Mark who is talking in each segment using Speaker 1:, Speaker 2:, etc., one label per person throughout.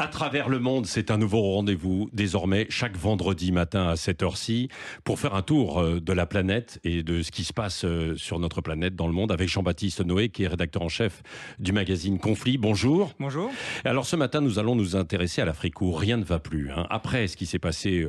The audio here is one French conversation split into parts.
Speaker 1: À travers le monde, c'est un nouveau rendez-vous désormais chaque vendredi matin à cette heure-ci pour faire un tour euh, de la planète et de ce qui se passe euh, sur notre planète dans le monde avec Jean-Baptiste Noé qui est rédacteur en chef du magazine Conflit. Bonjour.
Speaker 2: Bonjour.
Speaker 1: Alors ce matin, nous allons nous intéresser à l'Afrique où rien ne va plus. Hein. Après ce qui s'est passé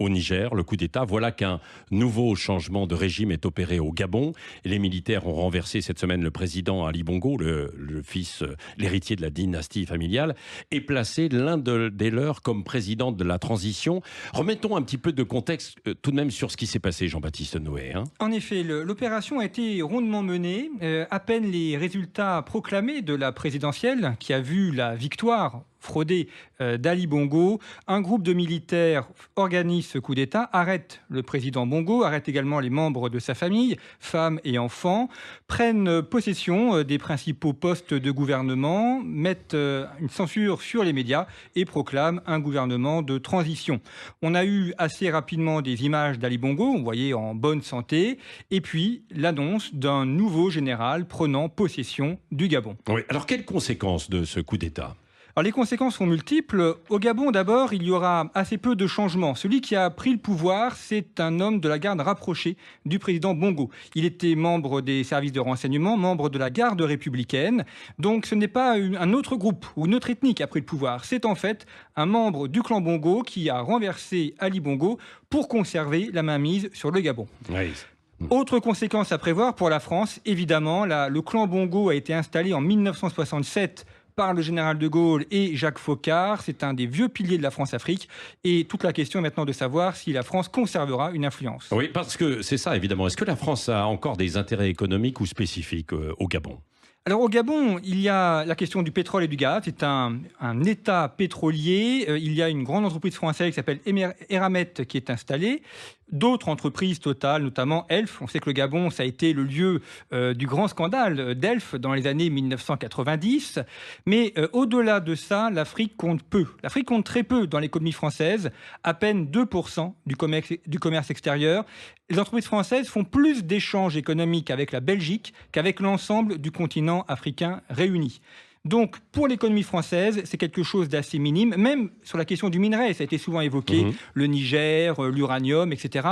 Speaker 1: au Niger, le coup d'État. Voilà qu'un nouveau changement de régime est opéré au Gabon. les militaires ont renversé cette semaine le président Ali Bongo, le, fils, euh, l'héritier de la dynastie familiale, et placé l'un des leurs comme président de la transition. Remettons un petit peu de contexte euh, tout de même sur ce qui s'est passé, Jean-Baptiste Noé.
Speaker 2: Hein. En effet, l'opération a été rondement menée. Euh, à peine les résultats proclamés de la présidentielle, qui a vu la victoire fraudé euh, d'Ali Bongo. Un groupe de militaires organise ce coup d'État, arrête le président Bongo, arrête également les membres de sa famille, femmes et enfants, prennent possession euh, des principaux postes de gouvernement, mettent euh, une censure sur les médias et proclament un gouvernement de transition. On a eu assez rapidement des images d'Ali Bongo, on voyait en bonne santé, et puis l'annonce d'un nouveau général prenant possession du Gabon.
Speaker 1: Alors quelles conséquences de ce coup d'État?
Speaker 2: Les conséquences sont multiples. Au Gabon, d'abord, il y aura assez peu de changements. Celui qui a pris le pouvoir, c'est un homme de la garde rapprochée du président Bongo. Il était membre des services de renseignement, membre de la garde républicaine. Donc ce n'est pas un autre groupe ou une autre ethnie qui a pris le pouvoir. C'est en fait un membre du clan Bongo qui a renversé Ali Bongo pour conserver la mainmise sur le Gabon. Autre conséquence à prévoir pour la France, évidemment, le clan Bongo a été installé en 1967 par le général de Gaulle et Jacques Faucard. C'est un des vieux piliers de la France-Afrique. Et toute la question est maintenant de savoir si la France conservera une influence.
Speaker 1: Oui, parce que c'est ça, évidemment. Est-ce que la France a encore des intérêts économiques ou spécifiques euh, au Gabon?
Speaker 2: Alors au Gabon, il y a la question du pétrole et du gaz. C'est un, État pétrolier. Euh, il y a une grande entreprise française qui s'appelle Eramet qui est installée d'autres entreprises totales, notamment Elf. On sait que le Gabon, ça a été le lieu euh, du grand scandale d'Elf dans les années 1990. Mais euh, au-delà de ça, l'Afrique compte peu. L'Afrique compte très peu dans l'économie française, à peine 2% du commerce, du commerce extérieur. Les entreprises françaises font plus d'échanges économiques avec la Belgique qu'avec l'ensemble du continent africain réuni. Donc, pour l'économie française, c'est quelque chose d'assez minime, même sur la question du minerai, ça a été souvent évoqué, mhm. le Niger, euh, l'uranium, etc.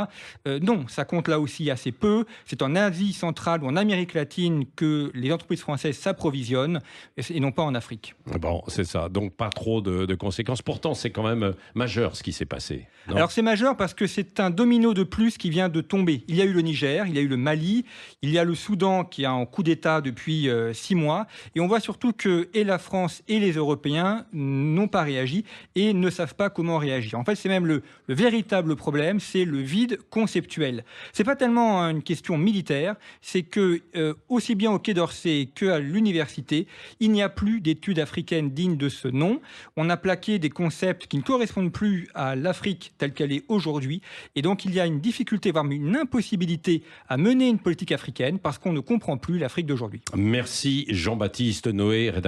Speaker 2: Euh, non, ça compte là aussi assez peu. C'est en Asie centrale ou en Amérique latine que les entreprises françaises s'approvisionnent, et non pas en Afrique.
Speaker 1: Bon, c'est ça. Donc, pas trop de, conséquences. Pourtant, c'est quand même euh, majeur ce qui s'est passé.
Speaker 2: Alors, c'est majeur parce que c'est un domino de plus qui vient de tomber. Il y a eu le Niger, il y a eu le Mali, il y a le Soudan qui est en coup d'État depuis six mois, et on voit surtout que et la France et les Européens n'ont pas réagi et ne savent pas comment réagir. En fait, c'est même le, véritable problème, c'est le vide conceptuel. C'est pas tellement une question militaire, c'est que euh, aussi bien au Quai d'Orsay qu'à l'université, il n'y a plus d'études africaines dignes de ce nom. On a plaqué des concepts qui ne correspondent plus à l'Afrique telle qu'elle est aujourd'hui, et donc il y a une difficulté, voire une impossibilité à mener une politique africaine parce qu'on ne comprend plus l'Afrique d'aujourd'hui.
Speaker 1: Merci Jean-Baptiste Noé, rédacteur